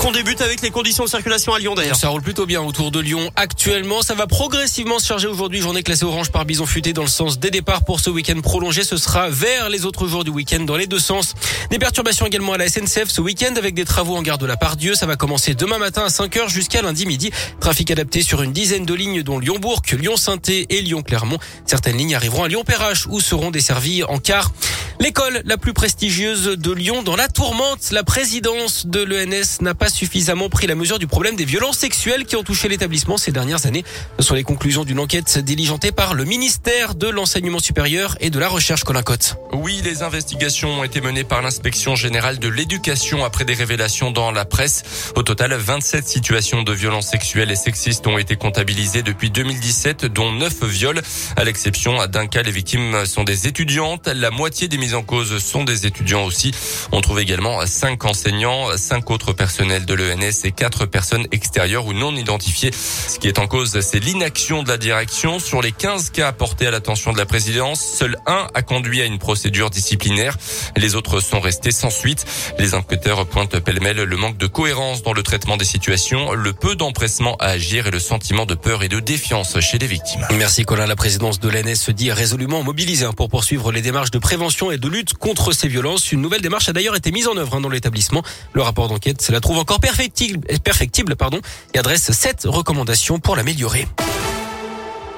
qu'on débute avec les conditions de circulation à Lyon d'ailleurs. Ça roule plutôt bien autour de Lyon actuellement. Ça va progressivement se charger aujourd'hui. Journée classée orange par Bison Futé dans le sens des départs pour ce week-end prolongé. Ce sera vers les autres jours du week-end dans les deux sens. Des perturbations également à la SNCF ce week-end avec des travaux en gare de la Pardieu. Ça va commencer demain matin à 5h jusqu'à lundi midi. Trafic adapté sur une dizaine de lignes dont Lyon-Bourg, Lyon-Sainté et Lyon-Clermont. Certaines lignes arriveront à Lyon-Perrache où seront desservies en car. L'école la plus prestigieuse de Lyon dans la tourmente. La présidence de l'ENS n'a pas suffisamment pris la mesure du problème des violences sexuelles qui ont touché l'établissement ces dernières années. Ce sont les conclusions d'une enquête diligentée par le ministère de l'enseignement supérieur et de la recherche Colin Cotte. Oui, les investigations ont été menées par l'inspection générale de l'éducation après des révélations dans la presse. Au total, 27 situations de violences sexuelles et sexistes ont été comptabilisées depuis 2017, dont 9 viols. À l'exception d'un cas, les victimes sont des étudiantes. La moitié des en cause sont des étudiants aussi. On trouve également cinq enseignants, cinq autres personnels de l'ENS et quatre personnes extérieures ou non identifiées. Ce qui est en cause, c'est l'inaction de la direction. Sur les 15 cas apportés à l'attention de la présidence, seul un a conduit à une procédure disciplinaire. Les autres sont restés sans suite. Les enquêteurs pointent pêle-mêle le manque de cohérence dans le traitement des situations, le peu d'empressement à agir et le sentiment de peur et de défiance chez les victimes. Merci Colin. La présidence de l'ENS se dit résolument mobilisée pour poursuivre les démarches de prévention et de lutte contre ces violences. Une nouvelle démarche a d'ailleurs été mise en œuvre hein, dans l'établissement. Le rapport d'enquête la trouve encore perfectible, perfectible pardon, et adresse sept recommandations pour l'améliorer.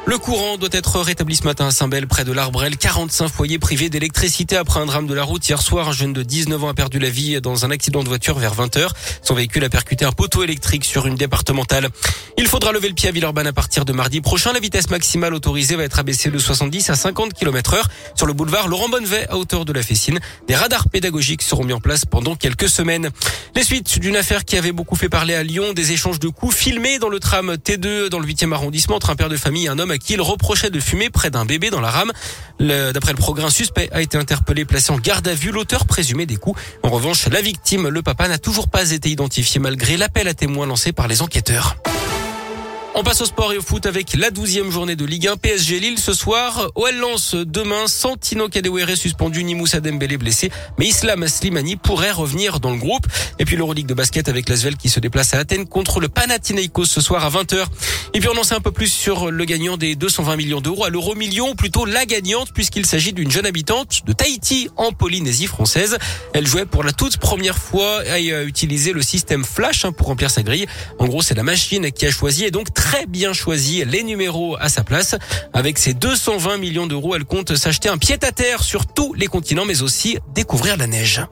Le courant doit être rétabli ce matin à Saint-Bel, près de l'Arbrel. 45 foyers privés d'électricité après un drame de la route. Hier soir, un jeune de 19 ans a perdu la vie dans un accident de voiture vers 20h. Son véhicule a percuté un poteau électrique sur une départementale. Il faudra lever le pied à Villeurbanne à partir de mardi prochain. La vitesse maximale autorisée va être abaissée de 70 à 50 km heure. Sur le boulevard Laurent Bonnevet, à hauteur de la Fessine, des radars pédagogiques seront mis en place pendant quelques semaines. Les suites d'une affaire qui avait beaucoup fait parler à Lyon, des échanges de coups filmés dans le tram T2 dans le 8e arrondissement entre un père de famille et un homme à qui il reprochait de fumer près d'un bébé dans la rame. D'après le programme, suspect a été interpellé, placé en garde à vue. L'auteur présumé des coups. En revanche, la victime, le papa, n'a toujours pas été identifié malgré l'appel à témoins lancé par les enquêteurs. On passe au sport et au foot avec la douzième journée de Ligue 1 PSG Lille ce soir. OL lance demain Santino Kadewere suspendu, ni Moussa Dembélé blessé, mais Islam Slimani pourrait revenir dans le groupe. Et puis l'Euroleague de basket avec l'Asvel qui se déplace à Athènes contre le Panathinaikos ce soir à 20h. Et puis on en sait un peu plus sur le gagnant des 220 millions d'euros à l'euro million, ou plutôt la gagnante puisqu'il s'agit d'une jeune habitante de Tahiti en Polynésie française. Elle jouait pour la toute première fois et a utilisé le système Flash hein, pour remplir sa grille. En gros, c'est la machine qui a choisi et donc très bien choisi les numéros à sa place. Avec ses 220 millions d'euros, elle compte s'acheter un pied-à-terre sur tous les continents, mais aussi découvrir la neige.